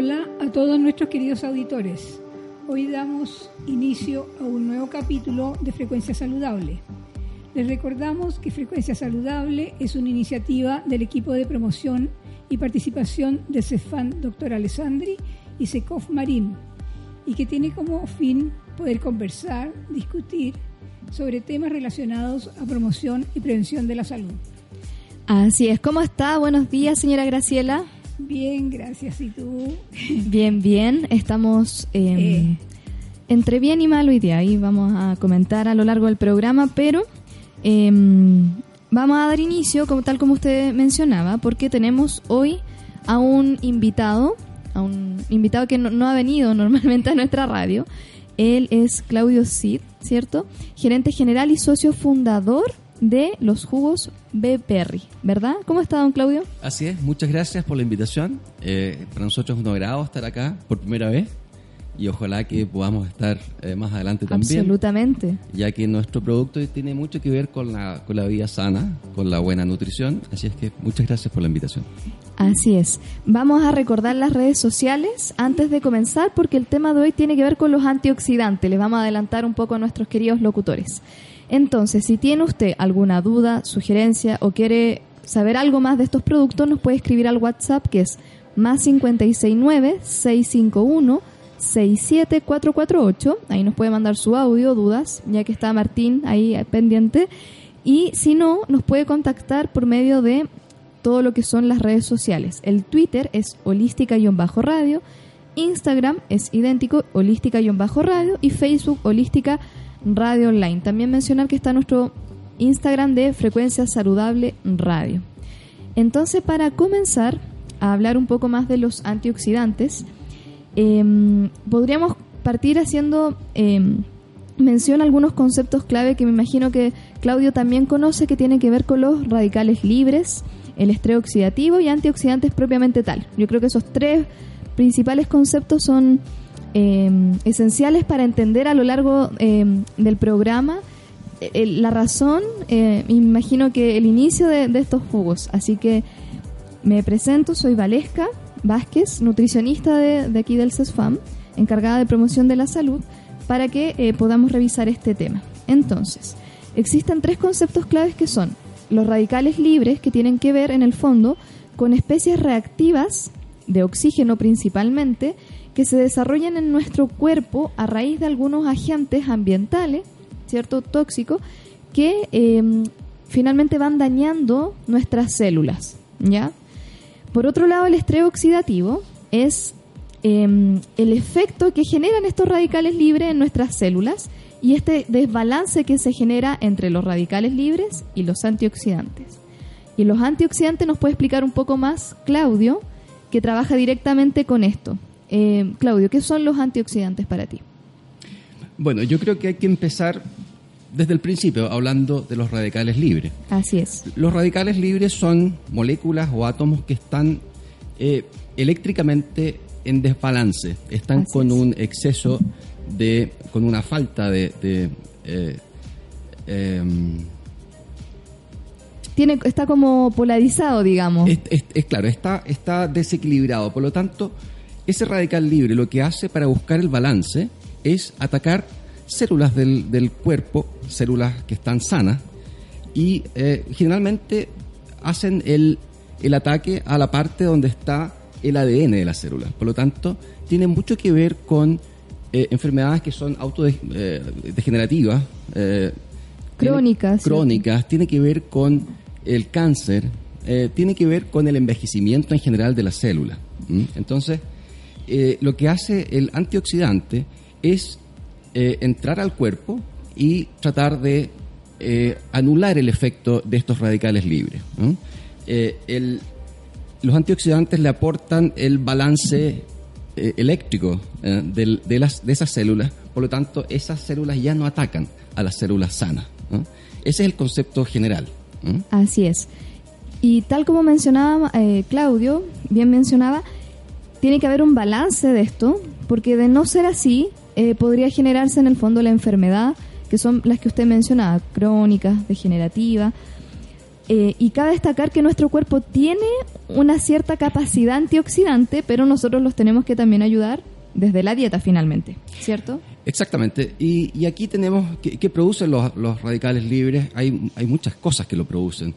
Hola a todos nuestros queridos auditores. Hoy damos inicio a un nuevo capítulo de Frecuencia Saludable. Les recordamos que Frecuencia Saludable es una iniciativa del equipo de promoción y participación de CEFAN Dr. Alessandri y SECOF Marín y que tiene como fin poder conversar, discutir sobre temas relacionados a promoción y prevención de la salud. Así es. ¿Cómo está? Buenos días, señora Graciela. Bien, gracias. ¿Y tú? Bien, bien. Estamos eh, entre bien y mal hoy día y vamos a comentar a lo largo del programa, pero eh, vamos a dar inicio, como tal como usted mencionaba, porque tenemos hoy a un invitado, a un invitado que no, no ha venido normalmente a nuestra radio. Él es Claudio Cid, ¿cierto? Gerente general y socio fundador de los jugos B. Perry, ¿verdad? ¿Cómo está, don Claudio? Así es, muchas gracias por la invitación. Eh, para nosotros es un agrado estar acá por primera vez y ojalá que podamos estar eh, más adelante también. Absolutamente. Ya que nuestro producto tiene mucho que ver con la, con la vida sana, con la buena nutrición. Así es que muchas gracias por la invitación. Así es. Vamos a recordar las redes sociales antes de comenzar porque el tema de hoy tiene que ver con los antioxidantes. Les vamos a adelantar un poco a nuestros queridos locutores. Entonces, si tiene usted alguna duda, sugerencia o quiere saber algo más de estos productos, nos puede escribir al WhatsApp que es más 569-651-67448. Ahí nos puede mandar su audio, dudas, ya que está Martín ahí pendiente. Y si no, nos puede contactar por medio de todo lo que son las redes sociales. El Twitter es holística-radio, Instagram es idéntico, holística-radio y Facebook holística Radio Online. También mencionar que está nuestro Instagram de Frecuencia Saludable Radio. Entonces, para comenzar a hablar un poco más de los antioxidantes, eh, podríamos partir haciendo eh, mención a algunos conceptos clave que me imagino que Claudio también conoce que tienen que ver con los radicales libres, el estrés oxidativo y antioxidantes propiamente tal. Yo creo que esos tres principales conceptos son eh, esenciales para entender a lo largo eh, del programa eh, la razón, eh, imagino que el inicio de, de, estos jugos. Así que me presento, soy Valesca Vázquez, nutricionista de, de aquí del CESFAM, encargada de promoción de la salud, para que eh, podamos revisar este tema. Entonces, existen tres conceptos claves que son los radicales libres, que tienen que ver en el fondo con especies reactivas de oxígeno principalmente, que se desarrollan en nuestro cuerpo a raíz de algunos agentes ambientales, ¿cierto? Tóxicos, que eh, finalmente van dañando nuestras células, ¿ya? Por otro lado, el estrés oxidativo es eh, el efecto que generan estos radicales libres en nuestras células y este desbalance que se genera entre los radicales libres y los antioxidantes. Y los antioxidantes nos puede explicar un poco más Claudio, que trabaja directamente con esto. Eh, Claudio, ¿qué son los antioxidantes para ti? Bueno, yo creo que hay que empezar desde el principio hablando de los radicales libres. Así es. Los radicales libres son moléculas o átomos que están eh, eléctricamente en desbalance, están Así con es. un exceso de, con una falta de... de eh, em, Tiene, está como polarizado, digamos. es, es- es claro, está, está desequilibrado. Por lo tanto, ese radical libre lo que hace para buscar el balance es atacar células del, del cuerpo, células que están sanas, y eh, generalmente hacen el, el ataque a la parte donde está el ADN de la célula. Por lo tanto, tiene mucho que ver con eh, enfermedades que son autodegenerativas. eh, tiene- Crónicas, ¿cierto? Crónicas, tiene que ver con el cáncer, eh, tiene que ver con el envejecimiento en general de la célula. ¿m? Entonces, eh, lo que hace el antioxidante es eh, entrar al cuerpo y tratar de eh, anular el efecto de estos radicales libres. los antioxidantes le aportan el balance eléctrico de, las, de esas células, por lo tanto esas células ya no atacan a las células sanas. Ese es el concepto general. Así es. Y tal como mencionaba Claudio, bien mencionaba, tiene que haber un balance de esto, porque de no ser así, eh, podría generarse en el fondo la enfermedad, que son las que usted mencionaba, crónicas, degenerativas. Eh, y cabe destacar que nuestro cuerpo tiene una cierta capacidad antioxidante, pero nosotros los tenemos que también ayudar desde la dieta finalmente, ¿cierto? Exactamente. Y, aquí tenemos, ¿qué, qué producen los, los radicales libres? Hay, hay muchas cosas que lo producen.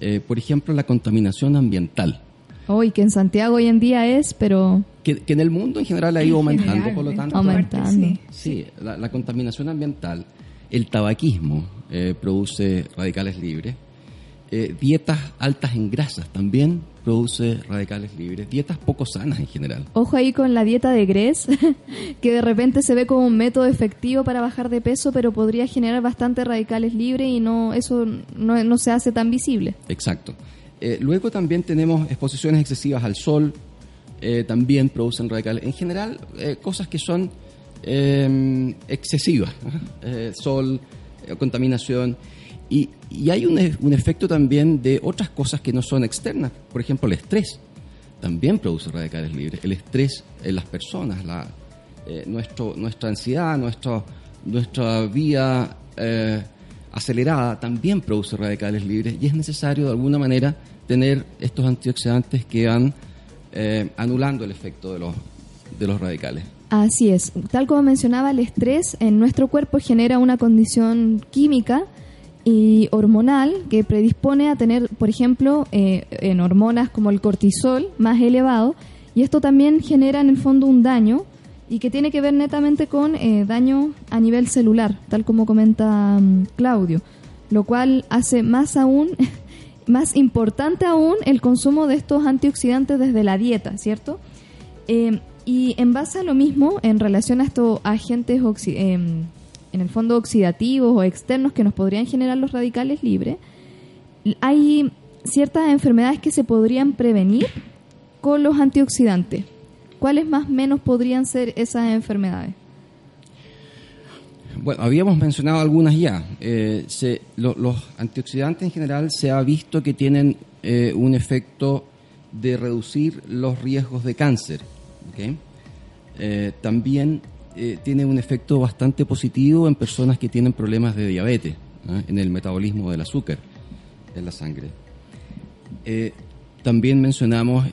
Eh, por ejemplo, la contaminación ambiental, Hoy que en Santiago hoy en día es, pero que, que en el mundo en general ha ido aumentando, general, por lo tanto... Aumentando. sí. Sí, la, la contaminación ambiental, el tabaquismo eh, produce radicales libres, eh, dietas altas en grasas también produce radicales libres, dietas poco sanas en general. Ojo ahí con la dieta de Gress, que de repente se ve como un método efectivo para bajar de peso, pero podría generar bastante radicales libres y no eso no, no se hace tan visible. Exacto. Eh, luego también tenemos exposiciones excesivas al sol, eh, también producen radicales. En general, eh, cosas que son excesivas. sol, contaminación. Y, y hay un, e- un efecto también de otras cosas que no son externas. Por ejemplo, el estrés también produce radicales libres. El estrés en las personas, la, nuestro, nuestra ansiedad, nuestro, nuestra vía acelerada también produce radicales libres y es necesario de alguna manera tener estos antioxidantes que van eh, anulando el efecto de los, de los radicales. Así es. Tal como mencionaba, el estrés en nuestro cuerpo genera una condición química y hormonal que predispone a tener, por ejemplo, eh, en hormonas como el cortisol más elevado, y esto también genera en el fondo un daño y que tiene que ver netamente con eh, daño a nivel celular, tal como comenta mm, Claudio, lo cual hace más aún, más importante aún el consumo de estos antioxidantes desde la dieta, ¿cierto? Eh, y en base a lo mismo, en relación a estos agentes em, en el fondo oxidativos o externos que nos podrían generar los radicales libres, hay ciertas enfermedades que se podrían prevenir con los antioxidantes. ¿Cuáles más menos podrían ser esas enfermedades? Bueno, habíamos mencionado algunas ya. Eh, los antioxidantes en general se ha visto que tienen eh, un efecto de reducir los riesgos de cáncer. Eh, también tiene un efecto bastante positivo en personas que tienen problemas de diabetes, en el metabolismo del azúcar en la sangre. También mencionamos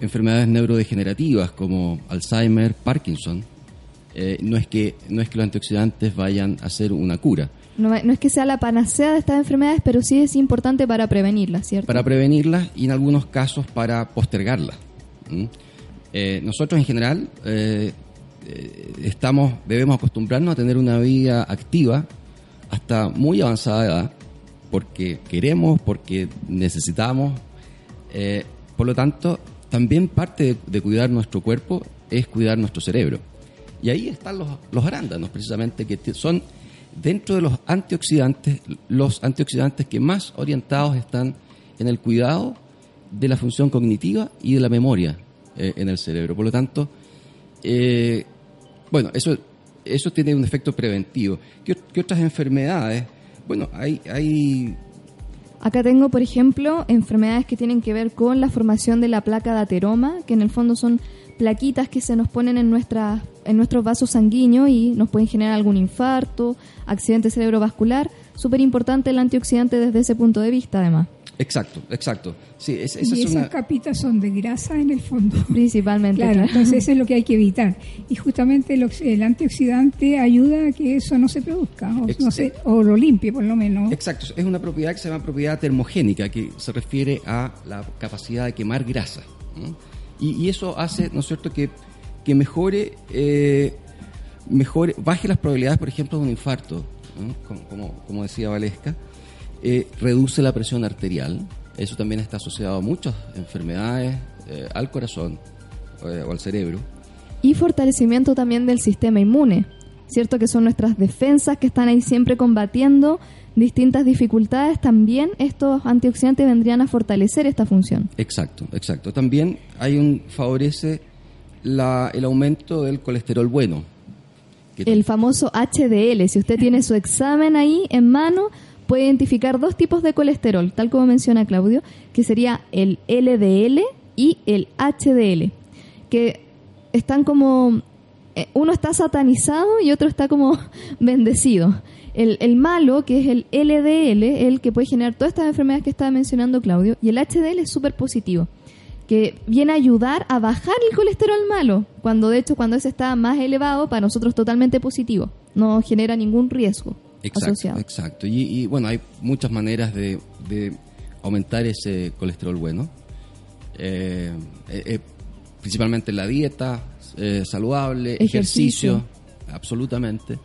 enfermedades neurodegenerativas como Alzheimer, Parkinson. Eh, no, es que, no es que los antioxidantes vayan a ser una cura. No, no es que sea la panacea de estas enfermedades, pero sí es importante para prevenirlas, ¿cierto? Para prevenirlas y en algunos casos para postergarlas. Eh, nosotros en general eh, estamos, debemos acostumbrarnos a tener una vida activa hasta muy avanzada edad, porque queremos, porque necesitamos. Por lo tanto, también parte de, cuidar nuestro cuerpo es cuidar nuestro cerebro. Y ahí están los, los arándanos, precisamente, que son dentro de los antioxidantes, los antioxidantes que más orientados están en el cuidado de la función cognitiva y de la memoria eh, en el cerebro. Por lo tanto, eh, bueno, eso, eso tiene un efecto preventivo. ¿Qué, qué otras enfermedades? Bueno, hay, hay Acá tengo, por ejemplo, enfermedades que tienen que ver con la formación de la placa de ateroma, que en el fondo son plaquitas que se nos ponen en, nuestras en nuestros vasos sanguíneos y nos pueden generar algún infarto, accidente cerebrovascular. Súper importante el antioxidante desde ese punto de vista, además. Exacto, exacto. Sí, es- esa y es esas una... capitas son de grasa en el fondo. Principalmente, Claro, claro. entonces eso es lo que hay que evitar. Y justamente el, ox- el antioxidante ayuda a que eso no se produzca, o, Ex- no se, o lo limpie por lo menos. Exacto, es una propiedad que se llama propiedad termogénica, que se refiere a la capacidad de quemar grasa. ¿no? Y, y eso hace, ¿no es cierto?, que, que mejore, eh, mejore, baje las probabilidades, por ejemplo, de un infarto, ¿no? como, como, como decía Valesca, eh, reduce la presión arterial, eso también está asociado a muchas enfermedades, eh, al corazón eh, o al cerebro. Y fortalecimiento también del sistema inmune, ¿cierto? Que son nuestras defensas que están ahí siempre combatiendo distintas dificultades, también estos antioxidantes vendrían a fortalecer esta función. Exacto, exacto. También hay un favorece la, el aumento del colesterol bueno. El famoso HDL, si usted tiene su examen ahí en mano, puede identificar dos tipos de colesterol, tal como menciona Claudio, que sería el LDL y el HDL, que están como eh, uno está satanizado y otro está como bendecido. El, malo, que es el LDL, el que puede generar todas estas enfermedades que estaba mencionando Claudio, y el HDL es súper positivo, que viene a ayudar a bajar el colesterol malo, cuando de hecho cuando ese está más elevado, para nosotros totalmente positivo, no genera ningún riesgo exacto, asociado. Exacto, y, y, bueno, hay muchas maneras de, de aumentar ese colesterol bueno, eh, eh, eh principalmente la dieta, eh, saludable, ejercicio. absolutamente.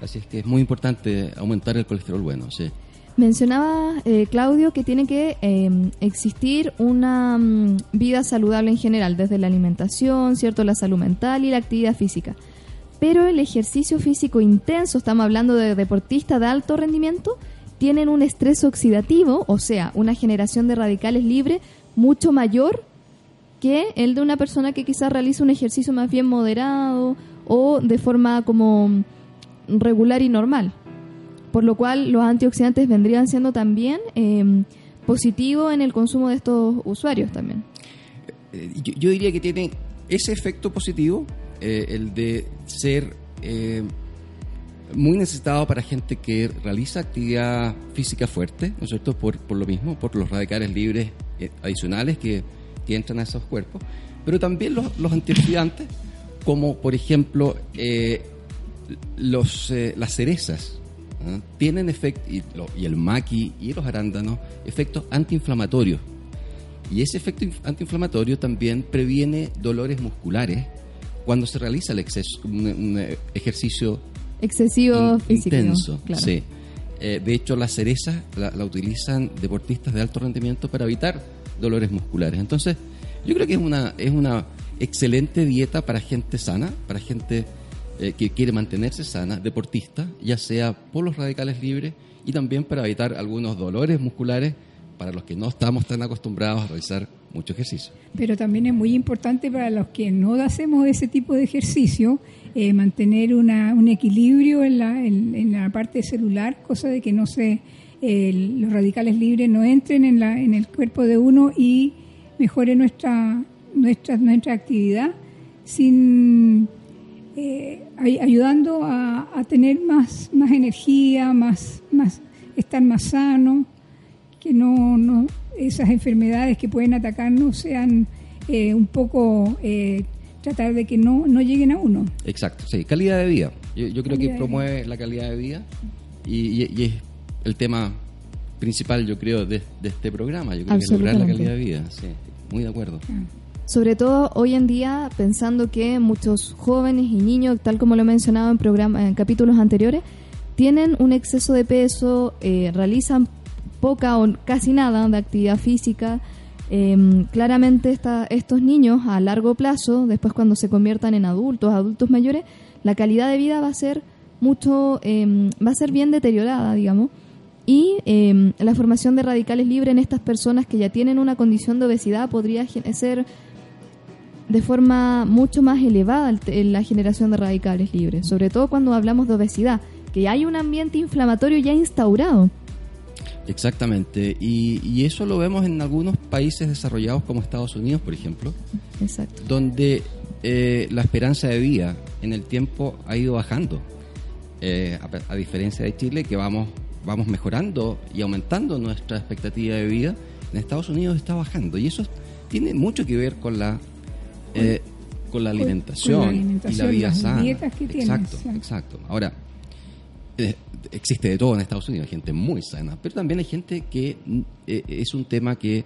Así es que es muy importante aumentar el colesterol bueno, sí. Mencionaba eh, Claudio que tiene que em, existir una mm, vida saludable en general, desde la alimentación, cierto, la salud mental y la actividad física. Pero el ejercicio físico intenso, estamos hablando de deportistas de alto rendimiento, tienen un estrés oxidativo, o sea, una generación de radicales libres mucho mayor que el de una persona que quizás realiza un ejercicio más bien moderado o de forma como regular y normal. Por lo cual los antioxidantes vendrían siendo también eh, positivos en el consumo de estos usuarios también. Eh, yo, diría que tiene ese efecto positivo, eh, el de ser eh, muy necesitado para gente que realiza actividad física fuerte, ¿no es cierto? Por, por lo mismo, por los radicales libres adicionales que que entran a esos cuerpos, pero también los, los antioxidantes, como por ejemplo eh, los, eh, las cerezas, ¿ah? tienen efecto, y, y, el maqui y los arándanos, efectos antiinflamatorios. Y ese efecto antiinflamatorio también previene dolores musculares cuando se realiza el exceso, un, ejercicio excesivo intenso. Sí. Eh, de hecho, las cerezas la, la utilizan deportistas de alto rendimiento para evitar dolores musculares. Entonces, yo creo que es una, es una excelente dieta para gente sana, para gente eh, que quiere mantenerse sana, deportista, ya sea por los radicales libres y también para evitar algunos dolores musculares para los que no estamos tan acostumbrados a realizar mucho ejercicio. Pero también es muy importante para los que no hacemos ese tipo de ejercicio eh, mantener una, un equilibrio en la, en la parte celular, cosa de que no se los radicales libres no entren en, la, en el cuerpo de uno y mejoren nuestra, nuestra, nuestra actividad, sin eh, ayudando a, tener más, más energía, más, más, estar más sano, que no, no esas enfermedades que pueden atacarnos sean eh, un poco eh, tratar de que no, no lleguen a uno. Exacto, sí, calidad de vida. Yo, creo que promueve la calidad de vida y, y, es el tema principal, yo creo, de, este programa. Yo creo que lograr la calidad de vida. Sí, muy de acuerdo. Sobre todo hoy en día, pensando que muchos jóvenes y niños, tal como lo he mencionado en, programa, en capítulos anteriores, tienen un exceso de peso, eh, realizan poca o casi nada de actividad física. Em, claramente estos niños a largo plazo, después cuando se conviertan en adultos, adultos mayores, la calidad de vida va a ser mucho, em, va a ser bien deteriorada, digamos y em, la formación de radicales libres en estas personas que ya tienen una condición de obesidad podría ser de forma mucho más elevada la generación de radicales libres, sobre todo cuando hablamos de obesidad, que hay un ambiente inflamatorio ya instaurado. Exactamente, y, eso lo vemos en algunos países desarrollados como Estados Unidos, por ejemplo, Exacto. donde eh, la esperanza de vida en el tiempo ha ido bajando, eh, a diferencia de Chile, que vamos vamos mejorando y aumentando nuestra expectativa de vida, en Estados Unidos está bajando. Y eso tiene mucho que ver con la, eh, con, la alimentación y la vida sana. exacto, exacto. Ahora, eh, existe de todo en Estados Unidos, hay gente muy sana, pero también hay gente que eh, es un tema que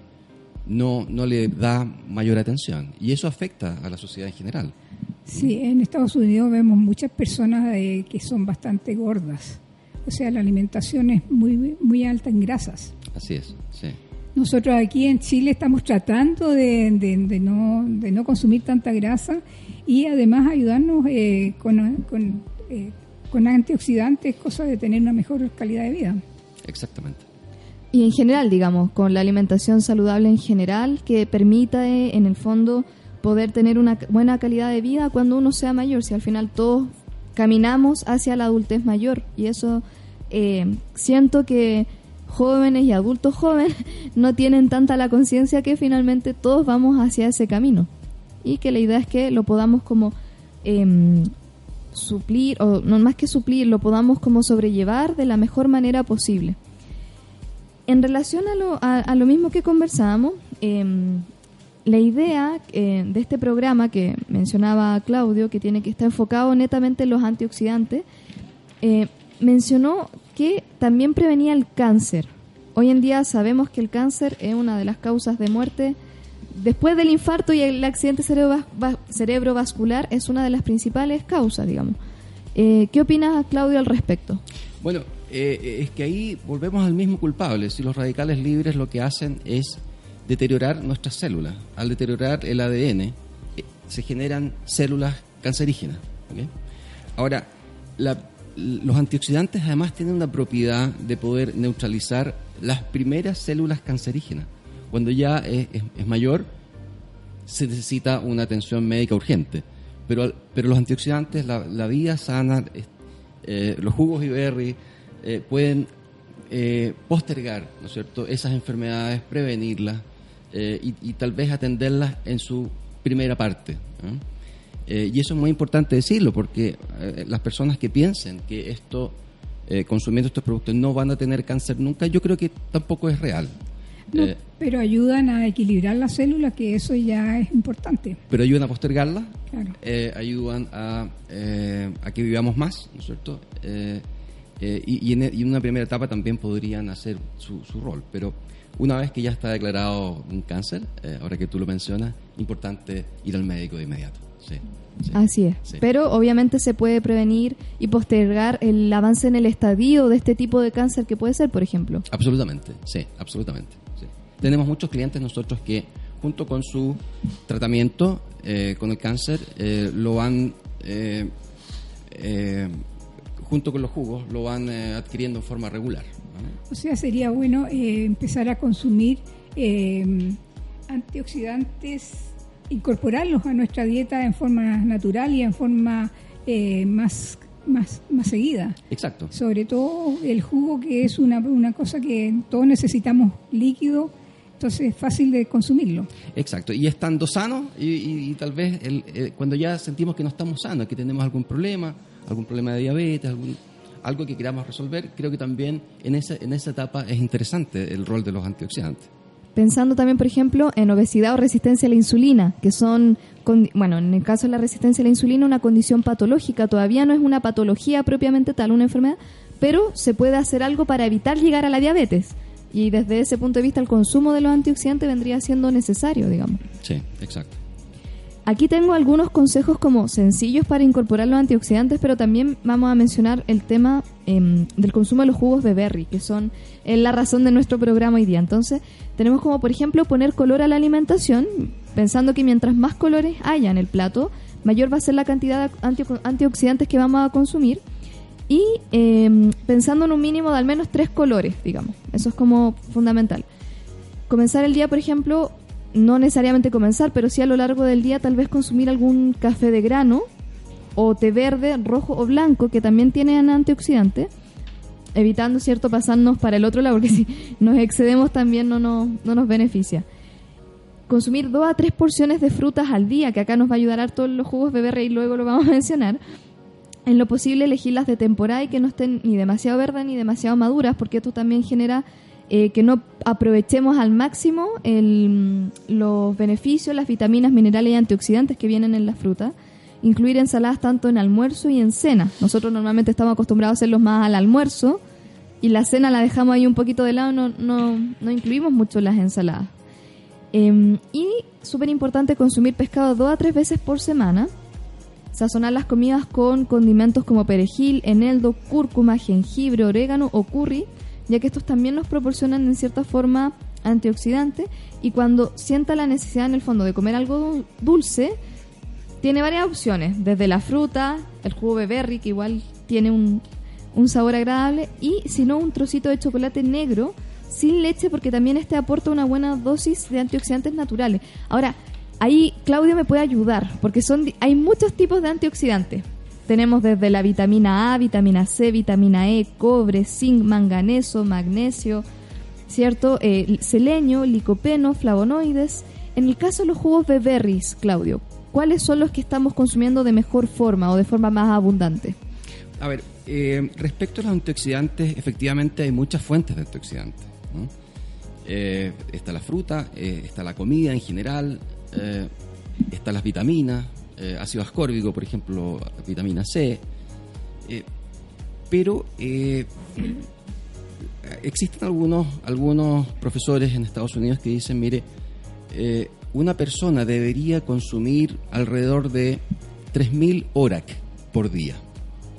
no, no le da mayor atención y eso afecta a la sociedad en general. Sí, en Estados Unidos vemos muchas personas que son bastante gordas o sea, la alimentación es muy, muy alta en grasas. Así es, sí. Nosotros aquí en Chile estamos tratando de, de, no, de no consumir tanta grasa y además ayudarnos eh, con, con eh, con antioxidantes, cosa de tener una mejor calidad de vida. Exactamente. Y en general, digamos, con la alimentación saludable en general, que permita eh, en el fondo poder tener una buena calidad de vida cuando uno sea mayor, si al final todos caminamos hacia la adultez mayor. Y eso eh, siento que jóvenes y adultos jóvenes no tienen tanta la conciencia que finalmente todos vamos hacia ese camino. Y que la idea es que lo podamos como em, suplir, o no más que suplir, lo podamos como sobrellevar de la mejor manera posible. En relación a lo, a, lo mismo que conversábamos, em, la idea eh, de este programa que mencionaba Claudio, que tiene que estar enfocado netamente en los antioxidantes, eh, mencionó que también prevenía el cáncer. Hoy en día sabemos que el cáncer es una de las causas de muerte. Después del infarto y el accidente cerebrovascular es una de las principales causas, digamos. Eh, ¿Qué opinas, Claudio, al respecto? Bueno, es que ahí volvemos al mismo culpable. Si los radicales libres lo que hacen es deteriorar nuestras células. Al deteriorar el ADN, eh, se generan células cancerígenas. Ahora, los antioxidantes además tienen una propiedad de poder neutralizar las primeras células cancerígenas. Cuando ya es, mayor, se necesita una atención médica urgente. Pero, pero los antioxidantes, la, vida sana, eh, los jugos IBR eh, pueden postergar ¿no es cierto? esas enfermedades, prevenirlas eh, y, tal vez atenderlas en su primera parte. Eh, y eso es muy importante decirlo porque eh, las personas que piensen que esto, consumiendo estos productos, no van a tener cáncer nunca, yo creo que tampoco es real. Pero ayudan a equilibrar las células, que eso ya es importante. Pero ayudan a postergarlas, ayudan a, a, que vivamos más, ¿no es cierto? y, en, y, en, una primera etapa también podrían hacer su, su rol, pero una vez que ya está declarado un cáncer, eh, ahora que tú lo mencionas, importante ir al médico de inmediato. Así es. Pero obviamente se puede prevenir y postergar el avance en el estadio de este tipo de cáncer que puede ser, por ejemplo. Absolutamente, sí, absolutamente. Tenemos muchos clientes nosotros que junto con su tratamiento eh, con el cáncer eh, lo han junto con los jugos lo van adquiriendo en forma regular. O sea, sería bueno eh, empezar a consumir eh, antioxidantes, incorporarlos a nuestra dieta en forma natural y en forma eh, más, más, más seguida. Exacto. Sobre todo el jugo, que es una, una cosa que todos necesitamos líquido entonces es fácil de consumirlo. Exacto, y estando sano, y, tal vez cuando ya sentimos que no estamos sanos, que tenemos algún problema, algún problema de diabetes, algún, algo que queramos resolver, creo que también en esa, en esa etapa es interesante el rol de los antioxidantes. Pensando también, por ejemplo, en obesidad o resistencia a la insulina, que son, bueno, en el caso de la resistencia a la insulina, una condición patológica, todavía no es una patología propiamente tal, una enfermedad, pero se puede hacer algo para evitar llegar a la diabetes. Y desde ese punto de vista, el consumo de los antioxidantes vendría siendo necesario, digamos. Sí, exacto. Aquí tengo algunos consejos como sencillos para incorporar los antioxidantes, pero también vamos a mencionar el tema em, del consumo de los jugos de berry, que son eh, la razón de nuestro programa hoy día. Entonces, tenemos como, por ejemplo, poner color a la alimentación, pensando que mientras más colores haya en el plato, mayor va a ser la cantidad de antioxidantes que vamos a consumir. Y em, pensando en un mínimo de al menos tres colores, digamos. Eso es como fundamental. Comenzar el día, por ejemplo, no necesariamente comenzar, pero sí a lo largo del día tal vez consumir algún café de grano o té verde, rojo o blanco que también tienen antioxidante, evitando, ¿cierto?, pasarnos para el otro lado, porque si nos excedemos también no, no, no nos beneficia. Consumir dos a tres porciones de frutas al día, que acá nos va a ayudar a todos los jugos de y luego lo vamos a mencionar. En lo posible elegirlas de temporada y que no estén ni demasiado verdes ni demasiado maduras, porque esto también genera eh, que no aprovechemos al máximo los beneficios, las vitaminas, minerales y antioxidantes que vienen en la fruta. Incluir ensaladas tanto en almuerzo y en cena. Nosotros normalmente estamos acostumbrados a hacerlos más al almuerzo y la cena la dejamos ahí un poquito de lado, no, no, no incluimos mucho las ensaladas. Em, y súper importante consumir pescado dos a tres veces por semana. Sazonar las comidas con condimentos como perejil, eneldo, cúrcuma, jengibre, orégano o curry ya que estos también nos proporcionan en cierta forma antioxidantes y cuando sienta la necesidad en el fondo de comer algo dulce, tiene varias opciones, desde la fruta, el jugo de berry, que igual tiene un, un sabor agradable y si no un trocito de chocolate negro sin leche porque también este aporta una buena dosis de antioxidantes naturales. Ahora, ahí Claudio me puede ayudar porque son hay muchos tipos de antioxidantes. Tenemos desde la vitamina A, vitamina C, vitamina E, cobre, zinc, manganeso, magnesio, ¿cierto? Eh, selenio, licopeno, flavonoides. En el caso de los jugos de berries, Claudio, ¿cuáles son los que estamos consumiendo de mejor forma o de forma más abundante? A ver, eh, respecto a los antioxidantes, efectivamente hay muchas fuentes de antioxidantes. Eh, está la fruta, está la comida en general, están las vitaminas, eh, ácido ascórbico, por ejemplo, vitamina C. Eh, pero eh, existen algunos, algunos profesores en Estados Unidos que dicen, mire, una persona debería consumir alrededor de 3.000 ORAC por día.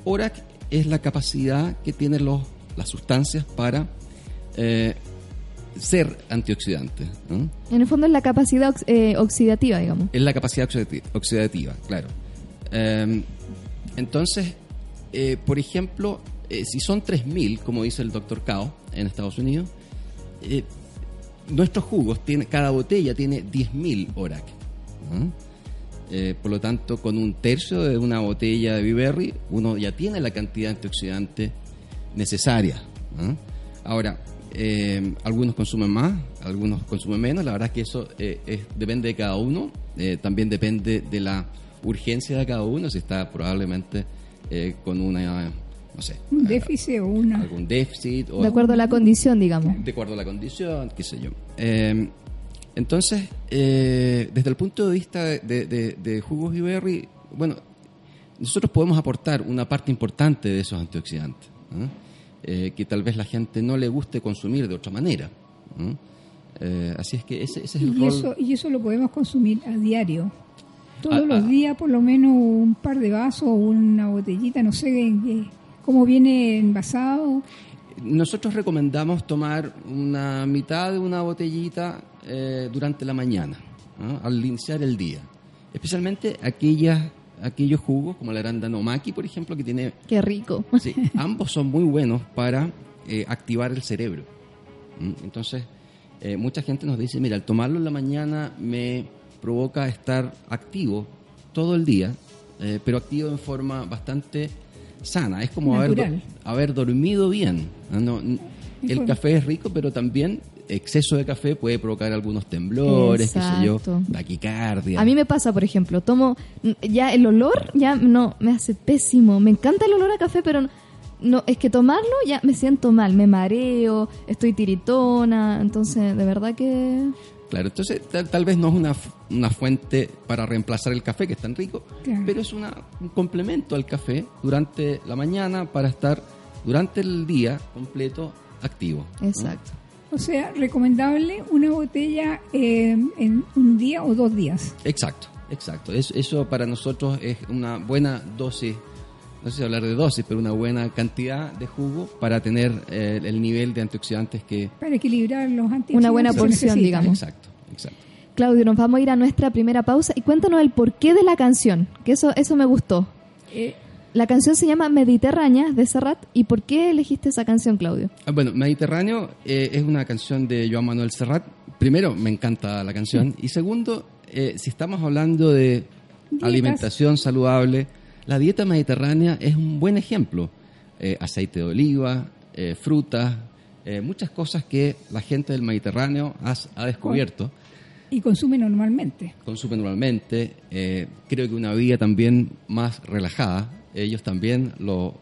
ORAC es la capacidad que tienen los, las sustancias para ser antioxidante. En el fondo es la capacidad eh, oxidativa, digamos. Es la capacidad oxidativa, claro. Em, entonces, eh, por ejemplo, eh, si son 3.000, como dice el doctor Cao en Estados Unidos, nuestros jugos, tiene, cada botella tiene 10.000 ORAC. por lo tanto, con un tercio de una botella de Biberry, uno ya tiene la cantidad de antioxidante necesaria. Ahora, eh, algunos consumen más, algunos consumen menos. La verdad es que eso eh, depende de cada uno. Eh, también depende de la urgencia de cada uno. Si está probablemente con una, no sé. Un déficit o una. Algún déficit. de acuerdo a la condición, digamos. De acuerdo a la condición, qué sé yo. entonces, desde el punto de vista de, de jugos y berry, bueno, nosotros podemos aportar una parte importante de esos antioxidantes. Eh, que tal vez la gente no le guste consumir de otra manera. Eh, así es que ese, es el y rol. Eso, y eso lo podemos consumir a diario. Todos ah, los ah. días, por lo menos un par de vasos o una botellita, no sé cómo viene envasado. Nosotros recomendamos tomar una mitad de una botellita eh, durante la mañana, al iniciar el día. Especialmente aquellas aquellos jugos, como la arándano maki, por ejemplo, que tiene... Qué rico. Sí, ambos son muy buenos para eh, activar el cerebro. Entonces, eh, mucha gente nos dice, mira, al tomarlo en la mañana me provoca estar activo todo el día, eh, pero activo en forma bastante sana. Es como haber, haber dormido bien. No, el café es rico, pero también exceso de café puede provocar algunos temblores, qué sé yo, taquicardia. A mí me pasa, por ejemplo, tomo ya el olor ya no me hace pésimo. Me encanta el olor a café, pero no es que tomarlo ya me siento mal, me mareo, estoy tiritona, entonces de verdad que Claro, entonces tal, vez no es una, una, fuente para reemplazar el café, que es tan rico, pero es una, un complemento al café durante la mañana para estar durante el día completo activo. Exacto. O sea, recomendable una botella eh, en un día o dos días. Exacto, exacto. eso para nosotros es una buena dosis, no sé si hablar de dosis, pero una buena cantidad de jugo para tener eh, el nivel de antioxidantes que... Para equilibrar los antioxidantes. Una buena porción, digamos. Exacto, exacto. Claudio, nos vamos a ir a nuestra primera pausa y cuéntanos el porqué de la canción, que eso, eso me gustó. Eh, la canción se llama Mediterránea de Serrat. ¿Y por qué elegiste esa canción, Claudio? Ah, bueno, Mediterráneo eh, es una canción de Joan Manuel Serrat. Primero, me encanta la canción. Y segundo, eh, si estamos hablando de alimentación saludable, la dieta mediterránea es un buen ejemplo. Eh, aceite de oliva, frutas, muchas cosas que la gente del Mediterráneo ha descubierto. Y consume normalmente. Consume normalmente. creo que una vida también más relajada ellos también lo,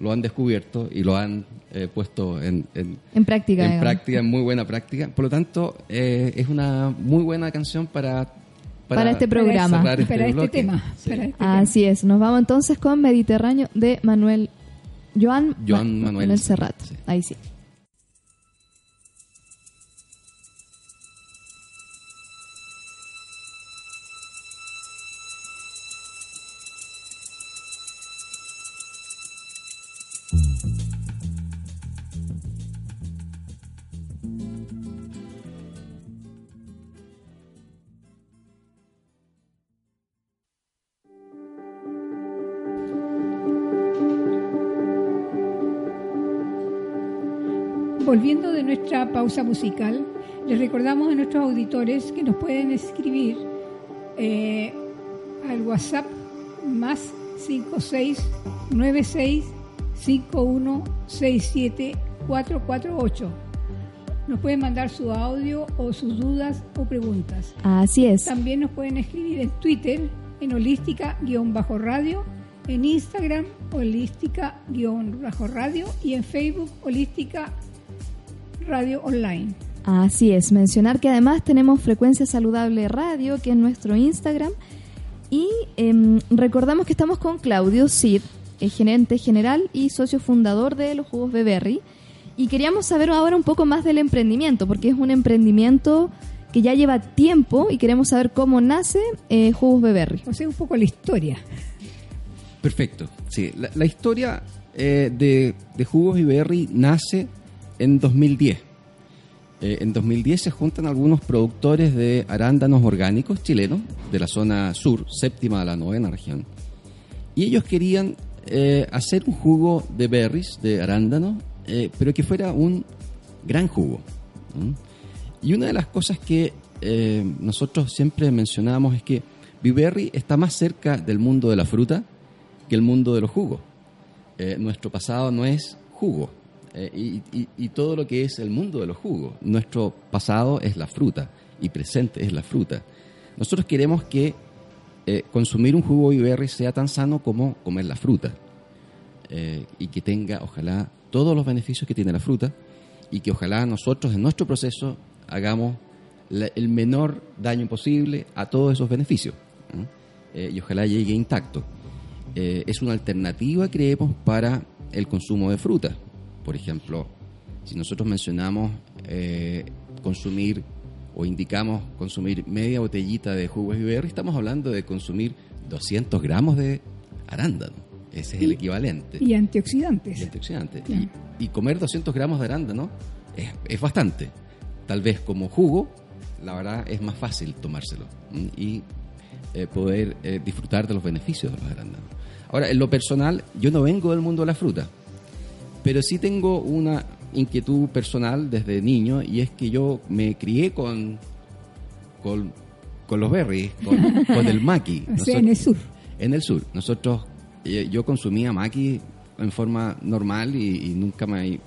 lo han descubierto y lo han eh, puesto en, en, práctica. En práctica, en muy buena práctica. Por lo tanto, eh, es una muy buena canción para... Para, este programa. Para este, este tema. Este Así es. Nos vamos entonces con Mediterráneo de Manuel... Joan, Manuel, Serrat. Ahí sí. Nuestra pausa musical, les recordamos a nuestros auditores que nos pueden escribir eh, al WhatsApp más 5696 5167 448. Nos pueden mandar su audio o sus dudas o preguntas. Así es. También nos pueden escribir en Twitter en holística-radio, en Instagram holística-radio y en Facebook holística radio online. Así es, mencionar que además tenemos Frecuencia Saludable Radio, que es nuestro Instagram, y em, recordamos que estamos con Claudio Cid, el gerente general y socio fundador de los Jugos Beberry, y queríamos saber ahora un poco más del emprendimiento, porque es un emprendimiento que ya lleva tiempo y queremos saber cómo nace eh, Jugos Beberry. O sea, un poco la historia. Perfecto. Sí, la, historia eh, de, de, Jugos Beberry nace en 2010. Eh, en 2010 se juntan algunos productores de arándanos orgánicos chilenos de la zona sur, séptima de la novena región. Y ellos querían hacer un jugo de berries, de arándanos, eh, pero que fuera un gran jugo. Y una de las cosas que eh, nosotros siempre mencionamos es que Viverri está más cerca del mundo de la fruta que el mundo de los jugos. Eh, nuestro pasado no es jugo y, y, todo lo que es el mundo de los jugos. Nuestro pasado es la fruta y presente es la fruta. Nosotros queremos que consumir un jugo Viverri sea tan sano como comer la fruta y que tenga, ojalá, todos los beneficios que tiene la fruta y que ojalá nosotros en nuestro proceso hagamos el menor daño posible a todos esos beneficios eh, y ojalá llegue intacto. Eh, es una alternativa, creemos, para el consumo de fruta. Por ejemplo, si nosotros mencionamos eh, consumir o indicamos consumir media botellita de jugo de estamos hablando de consumir 200 gramos de arándano. Ese es el equivalente. Y antioxidantes. Y antioxidantes. Y, comer 200 gramos de arándano es, es, bastante. Tal vez como jugo, la verdad es más fácil tomárselo y eh, poder eh, disfrutar de los beneficios de los arándanos. Ahora, en lo personal, yo no vengo del mundo de la fruta, pero sí tengo una inquietud personal desde niño y es que yo me crié con, con, los berries, con, el maqui. O sea, en el sur. En el sur. Nosotros yo consumía maqui en forma normal y, nunca me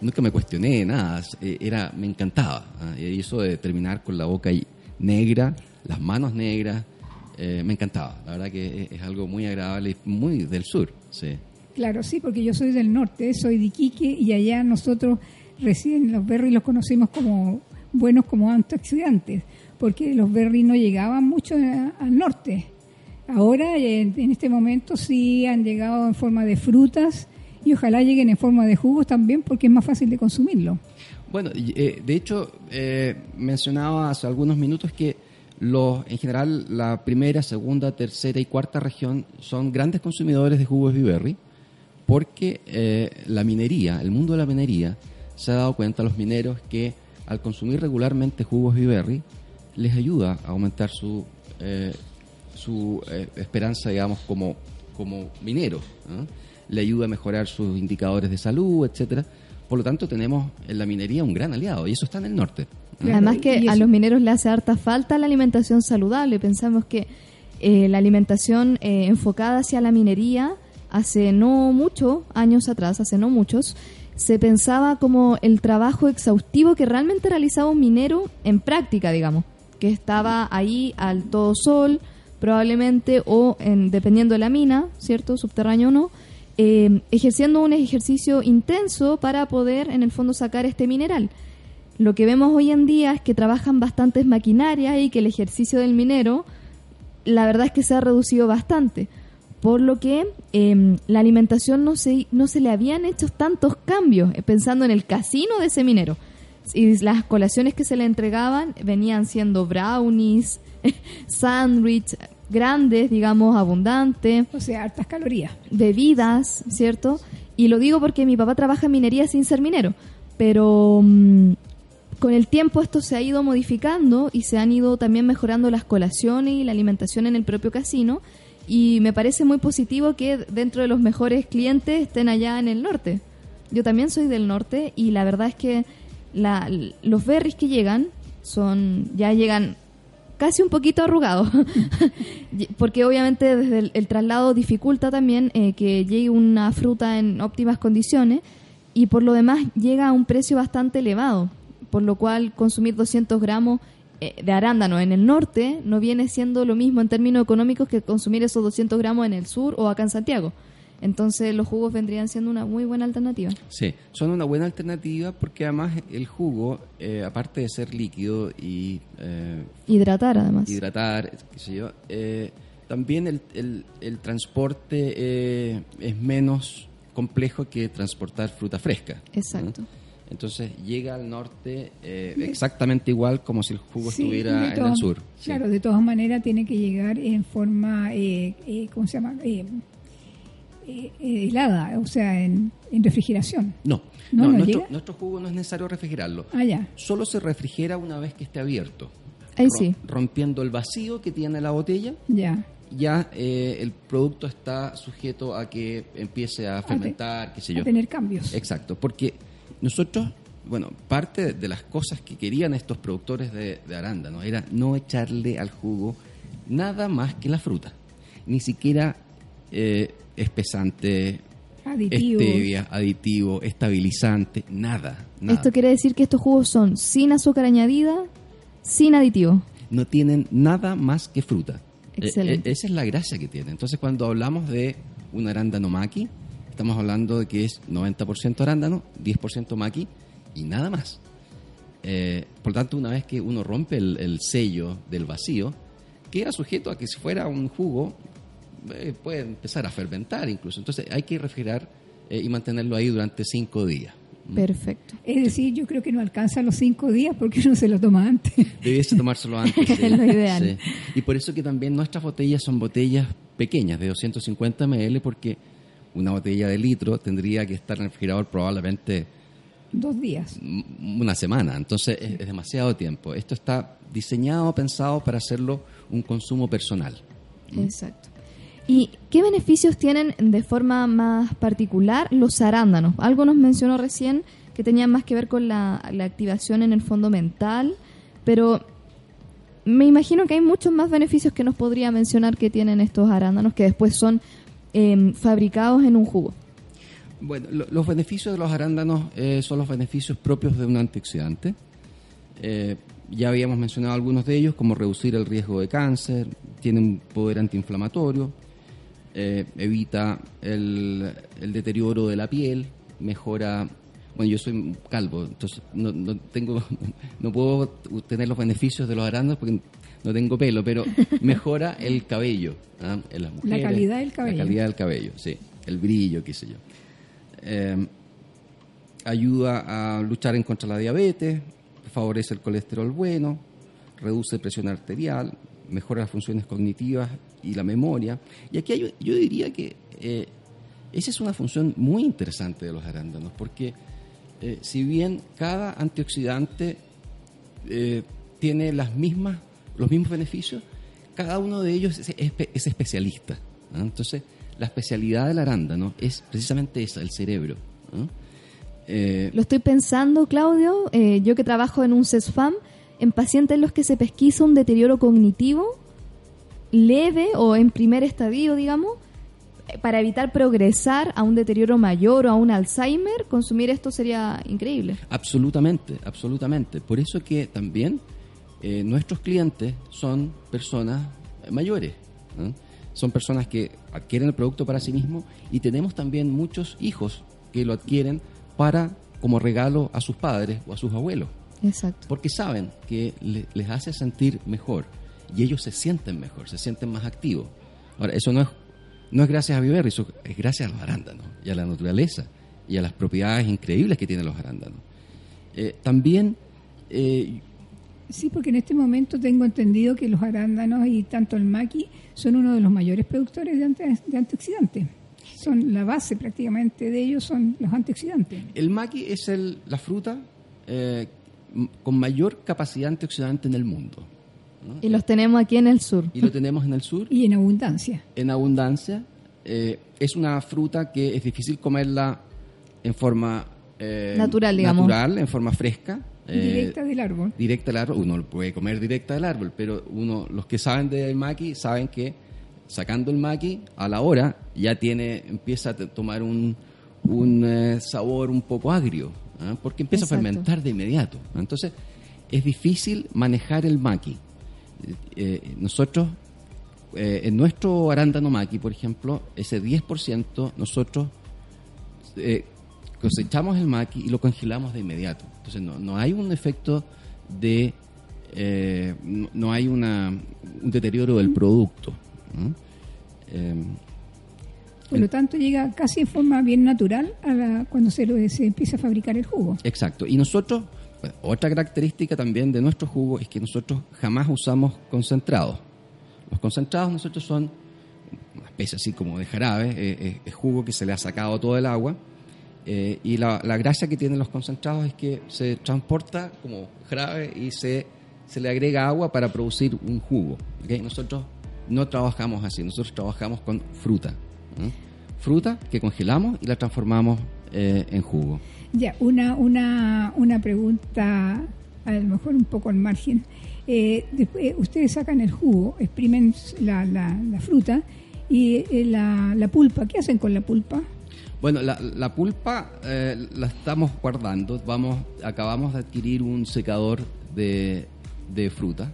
nunca me cuestioné nada, eh, era me encantaba. ¿ah? Y eso de terminar con la boca negra, las manos negras, eh, me encantaba. La verdad que es, algo muy agradable y muy del sur. Sí. Claro, sí, porque yo soy del norte, soy de Iquique y allá nosotros recién los berries los conocimos como buenos como antioxidantes, porque los berries no llegaban mucho al norte Ahora, en este momento, sí han llegado en forma de frutas y ojalá lleguen en forma de jugos también porque es más fácil de consumirlo. Bueno, eh, de hecho, eh, mencionaba hace algunos minutos que los, en general la primera, segunda, tercera y cuarta región son grandes consumidores de jugos Viverri porque eh, la minería, el mundo de la minería, se ha dado cuenta a los mineros que al consumir regularmente jugos Viverri les ayuda a aumentar su su eh, esperanza, digamos, como, como minero. Le ayuda a mejorar sus indicadores de salud, etcétera. Por lo tanto, tenemos en la minería un gran aliado y eso está en el norte. Además que a los mineros le hace harta falta la alimentación saludable. Pensamos que eh, la alimentación eh, enfocada hacia la minería hace no mucho, años atrás, hace no muchos, se pensaba como el trabajo exhaustivo que realmente realizaba un minero en práctica, digamos, que estaba ahí al todo sol, probablemente, o en, dependiendo de la mina, ¿cierto? Subterráneo o no, eh, ejerciendo un ejercicio intenso para poder, en el fondo, sacar este mineral. Lo que vemos hoy en día es que trabajan bastantes maquinarias y que el ejercicio del minero, la verdad es que se ha reducido bastante. Por lo que em, la alimentación no se, no se le habían hecho tantos cambios, eh, pensando en el casino de ese minero. Y las colaciones que se le entregaban venían siendo brownies, sándwich grandes, digamos, abundantes. O sea, hartas calorías. Bebidas, ¿cierto? Y lo digo porque mi papá trabaja en minería sin ser minero, pero mm, con el tiempo esto se ha ido modificando y se han ido también mejorando las colaciones y la alimentación en el propio casino y me parece muy positivo que dentro de los mejores clientes estén allá en el norte. Yo también soy del norte y la verdad es que la, los berries que llegan son ya llegan casi un poquito arrugados, porque obviamente desde el, traslado dificulta también eh, que llegue una fruta en óptimas condiciones y por lo demás llega a un precio bastante elevado, por lo cual consumir 200 gramos de arándano en el norte no viene siendo lo mismo en términos económicos que consumir esos 200 gramos en el sur o acá en Santiago. Entonces los jugos vendrían siendo una muy buena alternativa. Sí, son una buena alternativa porque además el jugo, eh, aparte de ser líquido y... Eh, hidratar además. Hidratar, qué sé yo, también el, el, el transporte es menos complejo que transportar fruta fresca. Exacto. Entonces llega al norte eh, exactamente igual como si el jugo estuviera en el sur. Claro, de todas maneras tiene que llegar en forma, eh, eh, ¿cómo se llama? helada, o sea, en, refrigeración. No, no, nuestro, jugo no es necesario refrigerarlo. Ah, ya. Solo se refrigera una vez que esté abierto. Ahí sí. Rompiendo el vacío que tiene la botella. Ya ya el producto está sujeto a que empiece a fermentar, qué sé yo. A tener cambios. Exacto, porque nosotros, bueno, parte de las cosas que querían estos productores de, arándanos era no echarle al jugo nada más que la fruta, ni siquiera eh, espesante, aditivo. stevia, aditivo, estabilizante, nada, Esto quiere decir que estos jugos son sin azúcar añadida, sin aditivo. No tienen nada más que fruta. E, e, Excelente. esa es la gracia que tiene. Entonces, cuando hablamos de un arándano maqui, estamos hablando de que es 90% arándano, 10% maqui y nada más. Eh, por tanto, una vez que uno rompe el, sello del vacío, queda sujeto a que si fuera un jugo, eh, puede empezar a fermentar incluso. Entonces hay que refrigerar eh, y mantenerlo ahí durante cinco días. ¿Mm? Perfecto. Es decir, yo creo que no alcanza los cinco días porque uno se lo toma antes. Debiese tomárselo antes. es lo ideal. Y por eso que también nuestras botellas son botellas pequeñas, de 250 ml, porque una botella de litro tendría que estar en el refrigerador probablemente dos días, una semana. Entonces es, demasiado tiempo. Esto está diseñado, pensado para hacerlo un consumo personal. Exacto. ¿Y qué beneficios tienen de forma más particular los arándanos? Algo nos mencionó recién que tenían más que ver con la, la activación en el fondo mental, pero me imagino que hay muchos más beneficios que nos podría mencionar que tienen estos arándanos que después son Em, fabricados en un jugo? Bueno, los beneficios de los arándanos eh, son los beneficios propios de un antioxidante. Eh, ya habíamos mencionado algunos de ellos, como reducir el riesgo de cáncer, tiene un poder antiinflamatorio, eh, evita el, deterioro de la piel, mejora. Bueno, yo soy calvo, entonces no, no tengo, no puedo tener los beneficios de los arándanos porque no tengo pelo, pero mejora el cabello ¿ah? en las mujeres. La calidad del cabello. La calidad del cabello, sí. El brillo, qué sé yo. Em, ayuda a luchar en contra la diabetes, favorece el colesterol bueno, reduce presión arterial, mejora las funciones cognitivas y la memoria. Y aquí yo diría que eh, esa es una función muy interesante de los arándanos, porque eh, si bien cada antioxidante eh, tiene las mismas los mismos beneficios, cada uno de ellos es, especialista. Entonces, la especialidad del arándano es precisamente esa, el cerebro. Eh, Lo estoy pensando, Claudio, eh, yo que trabajo en un CESFAM, en pacientes en los que se pesquisa un deterioro cognitivo leve o en primer estadio, digamos, para evitar progresar a un deterioro mayor o a un Alzheimer, consumir esto sería increíble. Absolutamente, absolutamente. Por eso que también eh, nuestros clientes son personas mayores, son personas que adquieren el producto para sí mismos y tenemos también muchos hijos que lo adquieren para como regalo a sus padres o a sus abuelos. Exacto. Porque saben que les hace sentir mejor y ellos se sienten mejor, se sienten más activos. Ahora, eso no es, no es gracias a Viverri, eso es gracias a los arándanos y a la naturaleza y a las propiedades increíbles que tienen los arándanos. Eh, también eh, Sí, porque en este momento tengo entendido que los arándanos y tanto el maqui son uno de los mayores productores de, antioxidantes. Son la base prácticamente de ellos son los antioxidantes. El maqui es el, la fruta eh, con mayor capacidad antioxidante en el mundo. Y los tenemos aquí en el sur. Y lo tenemos en el sur. Y en abundancia. En abundancia. Eh, es una fruta que es difícil comerla en forma eh, Natural, digamos. natural, en forma fresca. Eh, Directa del árbol. directa del árbol. Uno lo puede comer directa del árbol, pero uno, los que saben del maqui saben que sacando el maqui a la hora ya tiene, empieza a tomar un, un eh, sabor un poco agrio, ¿ah? porque empieza Exacto. a fermentar de inmediato. Entonces es difícil manejar el maqui. Eh, nosotros, en nuestro arándano maqui, por ejemplo, ese 10% nosotros cosechamos el maqui y lo congelamos de inmediato. Entonces no, no hay un efecto de... eh, no, no hay una, un deterioro del producto. ¿no? Eh, Por lo tanto, llega casi en forma bien natural a la- cuando se, lo- se empieza a fabricar el jugo. exacto. Y nosotros, bueno, otra característica también de nuestro jugo es que nosotros jamás usamos concentrados. Los concentrados nosotros son una especie así como de jarabe, eh, eh, es jugo que se le ha sacado todo el agua. Eh, y la, la gracia que tienen los concentrados es que se transporta como jarabe y se, se le agrega agua para producir un jugo. Nosotros no trabajamos así, nosotros trabajamos con fruta. Fruta que congelamos y la transformamos eh, en jugo. Ya, una, una, una pregunta, a lo mejor un poco al margen. Eh, después, ustedes sacan el jugo, exprimen la, la, la fruta y eh, la, la pulpa. ¿Qué hacen con la pulpa? Bueno, la, la pulpa eh, la estamos guardando. Vamos, acabamos de adquirir un secador de, de fruta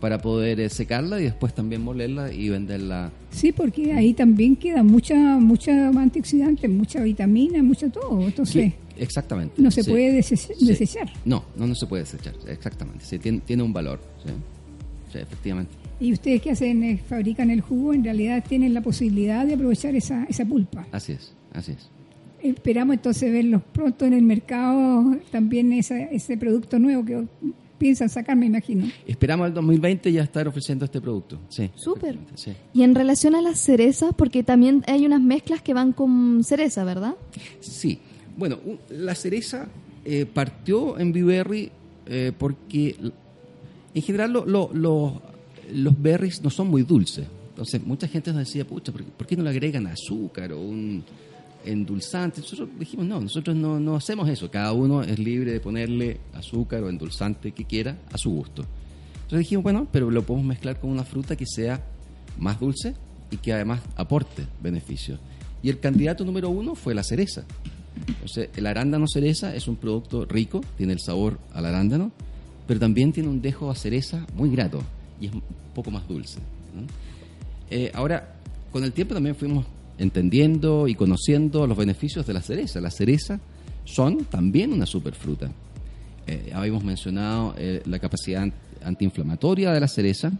para poder eh, secarla y después también molerla y venderla. Sí, porque ahí también queda mucha mucha antioxidante, mucha vitamina, mucho todo. Entonces, Sí, exactamente. no se Sí. puede dese- Sí. desechar. No, no, no se puede desechar. Exactamente. Sí, tiene, tiene un valor. Sí. Sí, efectivamente. Y ustedes que hacen, Eh, fabrican el jugo, en realidad tienen la posibilidad de aprovechar esa, esa pulpa. Así es, así es. Esperamos entonces verlos pronto en el mercado, también esa- ese producto nuevo que piensan sacar, me imagino. Esperamos el 2020 ya estar ofreciendo este producto. Sí. Súper. Sí. Y en relación a las cerezas, porque también hay unas mezclas que van con cereza, ¿verdad? Sí, bueno, la cereza eh, partió en Biberry eh, porque en general lo- lo- lo- los berries no son muy dulces. Entonces, mucha gente nos decía, pucha, ¿por, por qué no le agregan azúcar o un endulzante? Nosotros dijimos, no, nosotros no, no hacemos eso. Cada uno es libre de ponerle azúcar o endulzante que quiera a su gusto. Entonces dijimos, bueno, pero lo podemos mezclar con una fruta que sea más dulce y que además aporte beneficios. Y el candidato número uno fue la cereza. Entonces, el arándano cereza es un producto rico, tiene el sabor al arándano, pero también tiene un dejo a cereza muy grato y es un poco más dulce. ¿no? Eh, ahora, con el tiempo también fuimos entendiendo y conociendo los beneficios de la cereza. La cereza son también una superfruta. Eh, habíamos mencionado eh, la capacidad an- antiinflamatoria de la cereza,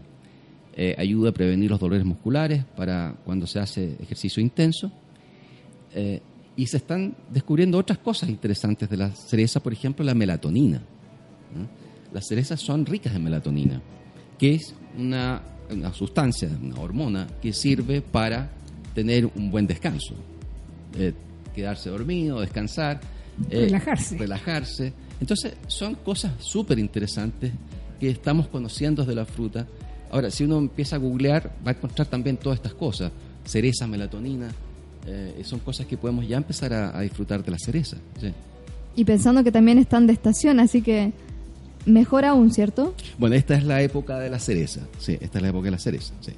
eh, ayuda a prevenir los dolores musculares para cuando se hace ejercicio intenso. Eh, y se están descubriendo otras cosas interesantes de la cereza, por ejemplo, la melatonina. Las cerezas son ricas en melatonina, que es una sustancia, una hormona que sirve para tener un buen descanso. Eh, quedarse dormido, descansar. eh, Relajarse. Relajarse. Entonces, son cosas súper interesantes que estamos conociendo de la fruta. Ahora, si uno empieza a googlear, va a encontrar también todas estas cosas. Cereza, melatonina, eh, son cosas que podemos ya empezar a, a disfrutar de la cereza. sí. Y pensando que también están de estación, así que mejor aún, ¿cierto? Bueno, esta es la época de la cereza. Sí, esta es la época de la cereza. Sí.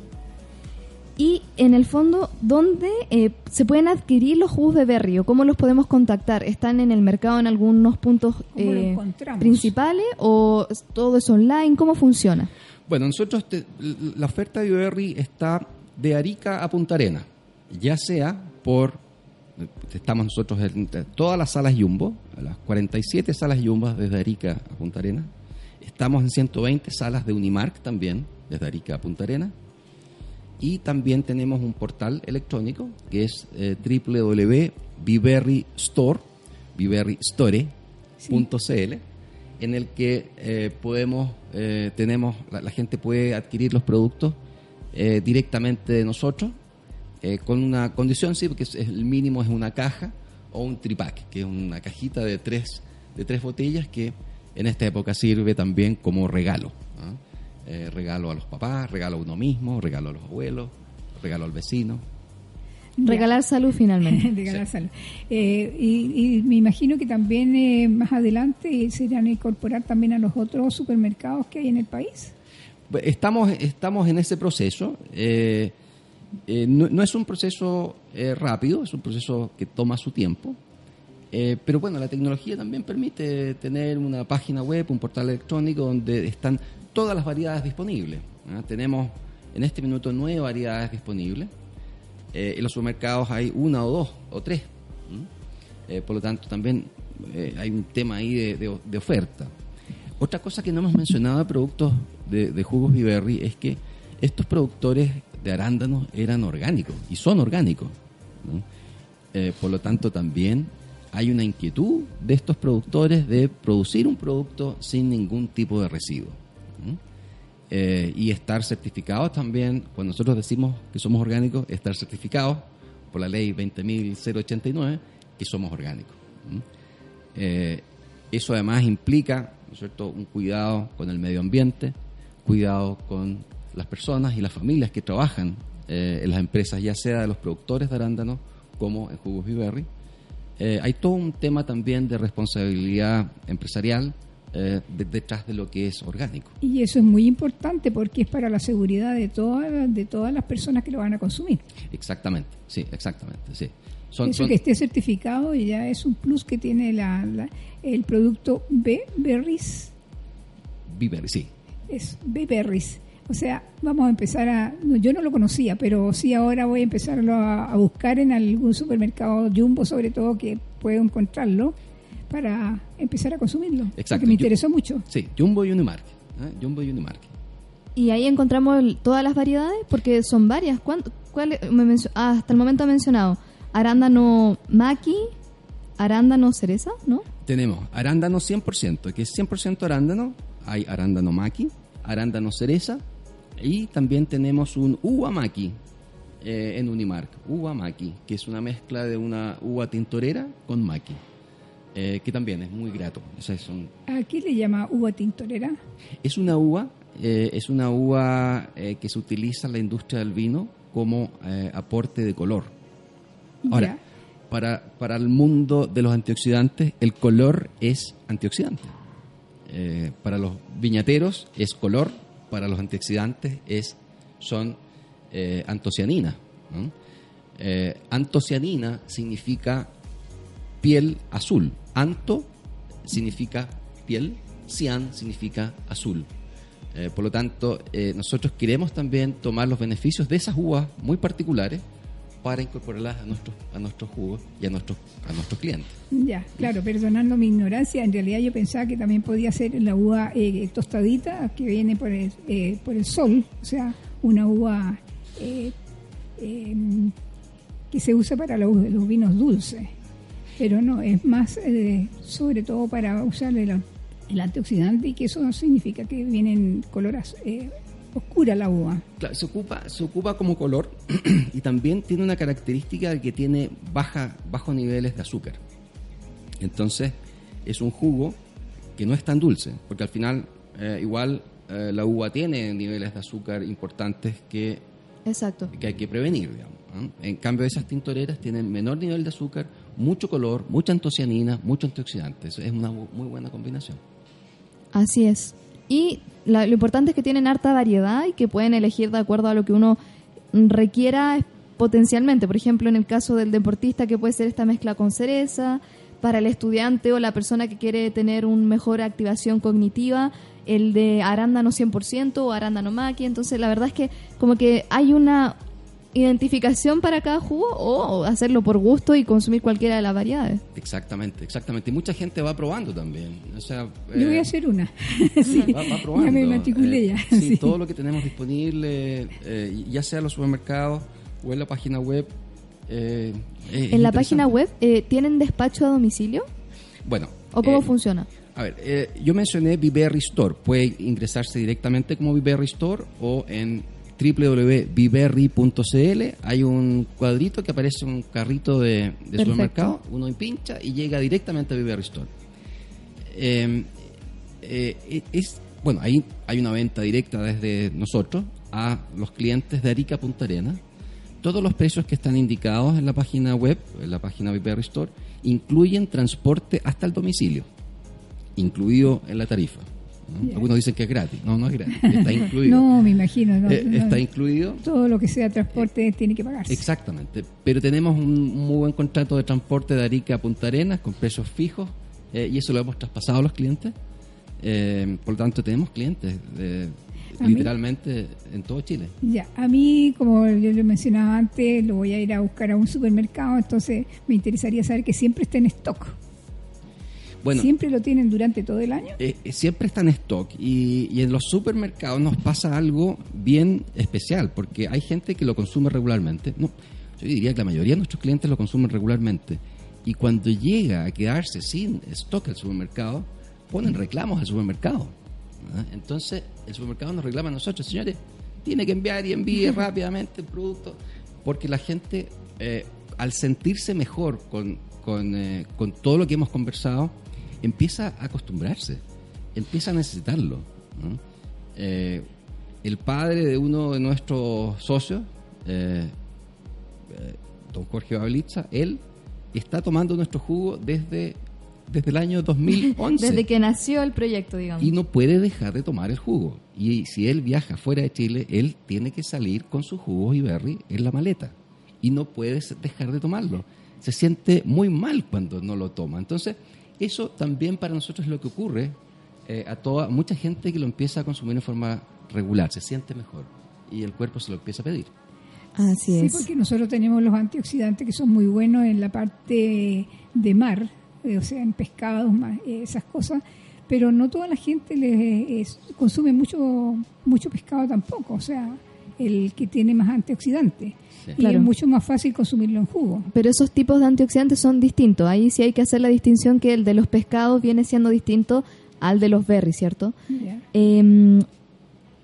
Y en el fondo, ¿dónde eh, se pueden adquirir los jugos de berry o cómo los podemos contactar? ¿Están en el mercado en algunos puntos ¿Cómo lo eh, principales o todo es online? ¿Cómo funciona? Bueno, nosotros, te- la oferta de Bioberry está de Arica a Punta Arena, ya sea por, estamos nosotros en todas las salas Jumbo, las 47 salas Jumbo desde Arica a Punta Arena, estamos en 120 salas de Unimark también, desde Arica a Punta Arena, y también tenemos un portal electrónico que es eh, en el que eh, podemos, eh, tenemos, la, la gente puede adquirir los productos eh, directamente de nosotros, eh, con una condición, sí, porque es- el mínimo es una caja o un tripack, que es una cajita de tres, de tres botellas que en esta época sirve también como regalo. Eh, regalo a los papás, regalo a uno mismo, regalo a los abuelos, regalo al vecino. Regalar salud finalmente. Regalar salud. Eh, y, y me imagino que también eh, más adelante se irán a incorporar también a los otros supermercados que hay en el país. Estamos, estamos en ese proceso. Eh, eh, no, no es un proceso eh, rápido, es un proceso que toma su tiempo. Eh, pero bueno, la tecnología también permite tener una página web, un portal electrónico donde están todas las variedades disponibles. Tenemos en este minuto nueve variedades disponibles. Eh, en los supermercados hay una o dos o tres. Eh, por lo tanto, también eh, hay un tema ahí de, oferta. Otra cosa que no hemos mencionado de productos de, de jugos Viverri es que estos productores de arándanos eran orgánicos y son orgánicos. por lo tanto, también hay una inquietud de estos productores de producir un producto sin ningún tipo de residuo. Eh, y estar certificados también, cuando nosotros decimos que somos orgánicos, estar certificados por la ley 20.089 que somos orgánicos. Eh, eso además implica ¿no es cierto? un cuidado con el medio ambiente, cuidado con las personas y las familias que trabajan eh, en las empresas, ya sea de los productores de arándanos como en Jugos Viverri. Eh, hay todo un tema también de responsabilidad empresarial eh, de- detrás de lo que es orgánico. Y eso es muy importante porque es para la seguridad de todas, de todas las personas que lo van a consumir. Exactamente, sí, exactamente, sí. Son, Eso son- que esté certificado ya es un plus que tiene la, la- el producto B Berries, Viverri, sí. es B Berries. O sea, vamos a empezar a, yo no lo conocía, pero sí ahora voy a empezarlo a, a buscar en algún supermercado Jumbo, sobre todo que puedo encontrarlo para empezar a consumirlo. Exacto. Porque me interesó mucho. Sí, Jumbo y Unimark. ¿eh? Jumbo y Unimark. Y ahí encontramos todas las variedades, porque son varias. ¿Cuánto, cuál, me mencio- ah, hasta el momento ha mencionado arándano maqui, arándano cereza, ¿no? Tenemos arándano 100%, que es 100% arándano. Hay arándano maqui, arándano cereza. Y también tenemos un uva maqui eh, en Unimark. Uva maqui, que es una mezcla de una uva tintorera con maqui. Eh, que también es muy grato. Es, un- ¿A qué le llama uva tintorera? es una uva, eh, es una uva eh, que se utiliza en la industria del vino como eh, aporte de color. Ahora, Ya. para, para el mundo de los antioxidantes, el color es antioxidante. Para los viñateros es color, para los antioxidantes es, son antocianinas. ¿no? Antocianina significa piel azul. Anto significa piel, cian significa azul. Eh, por lo tanto, eh, nosotros queremos también tomar los beneficios de esas uvas muy particulares para incorporarlas a nuestros, a nuestros jugos y a nuestros, a nuestros clientes. Ya, claro, perdonando mi ignorancia, en realidad yo pensaba que también podía ser la uva eh, tostadita que viene por el, eh, por el sol, o sea, una uva eh, que se usa para los, los vinos dulces, pero no, es más eh, sobre todo para usar el, el antioxidante y que eso no significa que viene en color eh, oscura la uva. Claro, se ocupa, se ocupa como color y también tiene una característica de que tiene baja, bajos niveles de azúcar. Entonces, es un jugo que no es tan dulce, porque al final, eh, igual, eh, la uva tiene niveles de azúcar importantes que, Exacto. que hay que prevenir, digamos. En cambio, esas tintoreras tienen menor nivel de azúcar, mucho color, mucha antocianina, mucho antioxidante. Eso es una muy buena combinación. Así es. Y la- lo importante es que tienen harta variedad y que pueden elegir de acuerdo a lo que uno requiera potencialmente. Por ejemplo, en el caso del deportista, que puede ser esta mezcla con cereza, para el estudiante o la persona que quiere tener una mejor activación cognitiva, el de arándano 100% o arándano maqui. Entonces, la verdad es que como que hay una identificación para cada jugo o hacerlo por gusto y consumir cualquiera de las variedades. Exactamente, exactamente. Y mucha gente va probando también. O sea, Yo voy eh, a hacer una. sí, va, va probando. ya me matriculé Eh, ya. sí, sí. todo lo que tenemos disponible, eh, ya sea en los supermercados o en la página web. eh, En la página web, eh, ¿tienen despacho a domicilio? Bueno. ¿O cómo eh, funciona? A ver, eh, yo mencioné Viberry Store. Puede ingresarse directamente como Viberry Store o en www.viberry.cl. Hay un cuadrito que aparece un carrito de, de supermercado. Uno pincha y llega directamente a Viberry Store. Eh, eh, es, bueno, ahí hay una venta directa desde nosotros a los clientes de Arica Punta Arena. todos los precios que están indicados en la página web, en la página Viperry Store, incluyen transporte hasta el domicilio, incluido en la tarifa. Algunos dicen que es gratis. No, no es gratis. Está incluido. no, me imagino. Eh, está incluido. Todo lo que sea transporte tiene que pagarse. Exactamente. Pero tenemos un muy buen contrato de transporte de Arica a Punta Arenas con precios fijos eh, y eso lo hemos traspasado a los clientes. Eh, por lo tanto, tenemos clientes literalmente en todo Chile. Ya, a mí, como yo le mencionaba antes, lo voy a ir a buscar a un supermercado, entonces me interesaría saber que siempre esté en stock. Bueno, ¿Siempre lo tienen durante todo el año? Eh, eh, siempre está en stock y, en los supermercados nos pasa algo bien especial porque hay gente que lo consume regularmente. No, yo diría que la mayoría de nuestros clientes lo consumen regularmente y cuando llega a quedarse sin stock el supermercado, ponen reclamos al supermercado. Entonces el supermercado nos reclama a nosotros, señores, tiene que enviar y envíe rápidamente el producto porque la gente eh, al sentirse mejor con, con todo lo que hemos conversado, empieza a acostumbrarse, empieza a necesitarlo. Eh, el padre de uno de nuestros socios, eh, eh, don Jorge Babelitza, él está tomando nuestro jugo desde, desde el año 2011. desde que nació el proyecto, digamos. Y no puede dejar de tomar el jugo. Y si él viaja fuera de Chile, él tiene que salir con sus jugos y berry en la maleta. Y no puede dejar de tomarlo. Se siente muy mal cuando no lo toma. Entonces, eso también para nosotros es lo que ocurre eh, a toda mucha gente que lo empieza a consumir de forma regular, se siente mejor y el cuerpo se lo empieza a pedir. Así es. Sí, porque nosotros tenemos los antioxidantes que son muy buenos en la parte de mar, eh, o sea, en pescados, eh, esas cosas, pero no toda la gente le, consume mucho mucho pescado tampoco, o sea, el que tiene más antioxidantes. Y es mucho más fácil consumirlo en jugo. Pero esos tipos de antioxidantes son distintos. Ahí sí hay que hacer la distinción que el de los pescados viene siendo distinto al de los berries, ¿cierto?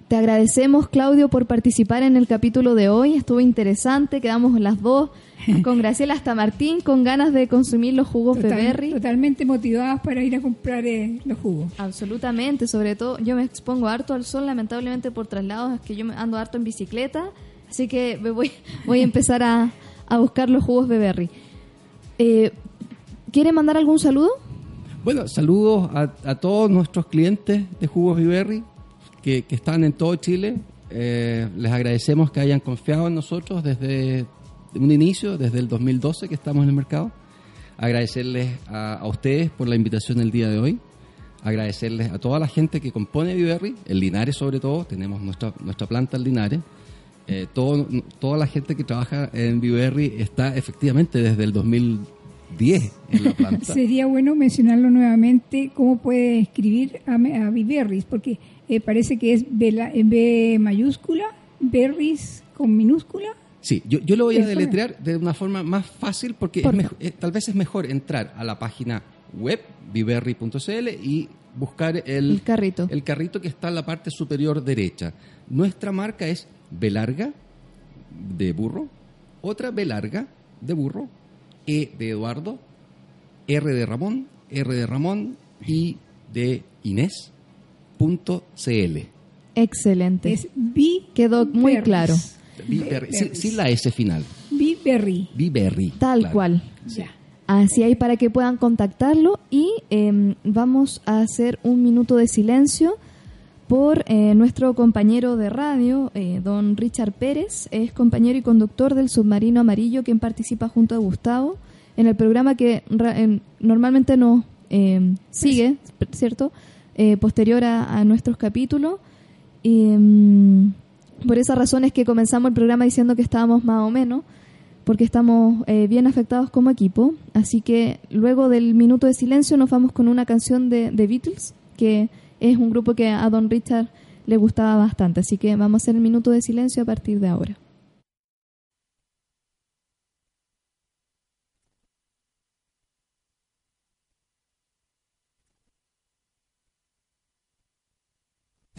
Te agradecemos, Claudio, por participar en el capítulo de hoy. Estuvo interesante. Quedamos las dos con Graciela hasta Martín con ganas de consumir los jugos de berry. Totalmente motivadas para ir a comprar eh, los jugos. Absolutamente. Sobre todo, yo me expongo harto al sol, lamentablemente por traslados, es que yo me ando harto en bicicleta Así que voy, voy a empezar a, buscar los jugos de berry. Eh, ¿Quiere mandar algún saludo? Bueno, saludos a, todos nuestros clientes de Jugos Viverri que, que están en todo Chile. Eh, les agradecemos que hayan confiado en nosotros desde un inicio, desde el 2012 que estamos en el mercado. Agradecerles a, ustedes por la invitación el día de hoy. Agradecerles a toda la gente que compone Viverri, el Linares sobre todo. Tenemos nuestra, nuestra planta en Linares eh, todo, toda la gente que trabaja en Viverri está efectivamente desde el 2010 en la planta. Sería bueno mencionarlo nuevamente, cómo puede escribir a, a porque eh, parece que es B, B mayúscula, Berries con minúscula. Sí, yo, yo lo voy a deletrear de una forma más fácil porque eh, tal vez es mejor entrar a la página web viverri.cl y buscar el, el, carrito. el carrito que está en la parte superior derecha. Nuestra marca es B larga de burro, otra B larga de burro, E de Eduardo, R de Ramón, R de Ramón y de Inés CL. Excelente. Es B Quedó muy claro. Sin, la S final. Biberry. Biberry. Tal cual. Así hay para que puedan contactarlo y em, vamos a hacer un minuto de silencio por eh, nuestro compañero de radio, eh, don Richard Pérez, es compañero y conductor del Submarino Amarillo, quien participa junto a Gustavo en el programa que normalmente nos eh, sigue, ¿cierto? Posterior a, nuestros capítulos. Y, mm, por esa razón es que comenzamos el programa diciendo que estábamos más o menos, porque estamos bien afectados como equipo. Así que luego del minuto de silencio nos vamos con una canción de, de Beatles que es un grupo que a Don Richard le gustaba bastante. Así que vamos a hacer el minuto de silencio a partir de ahora.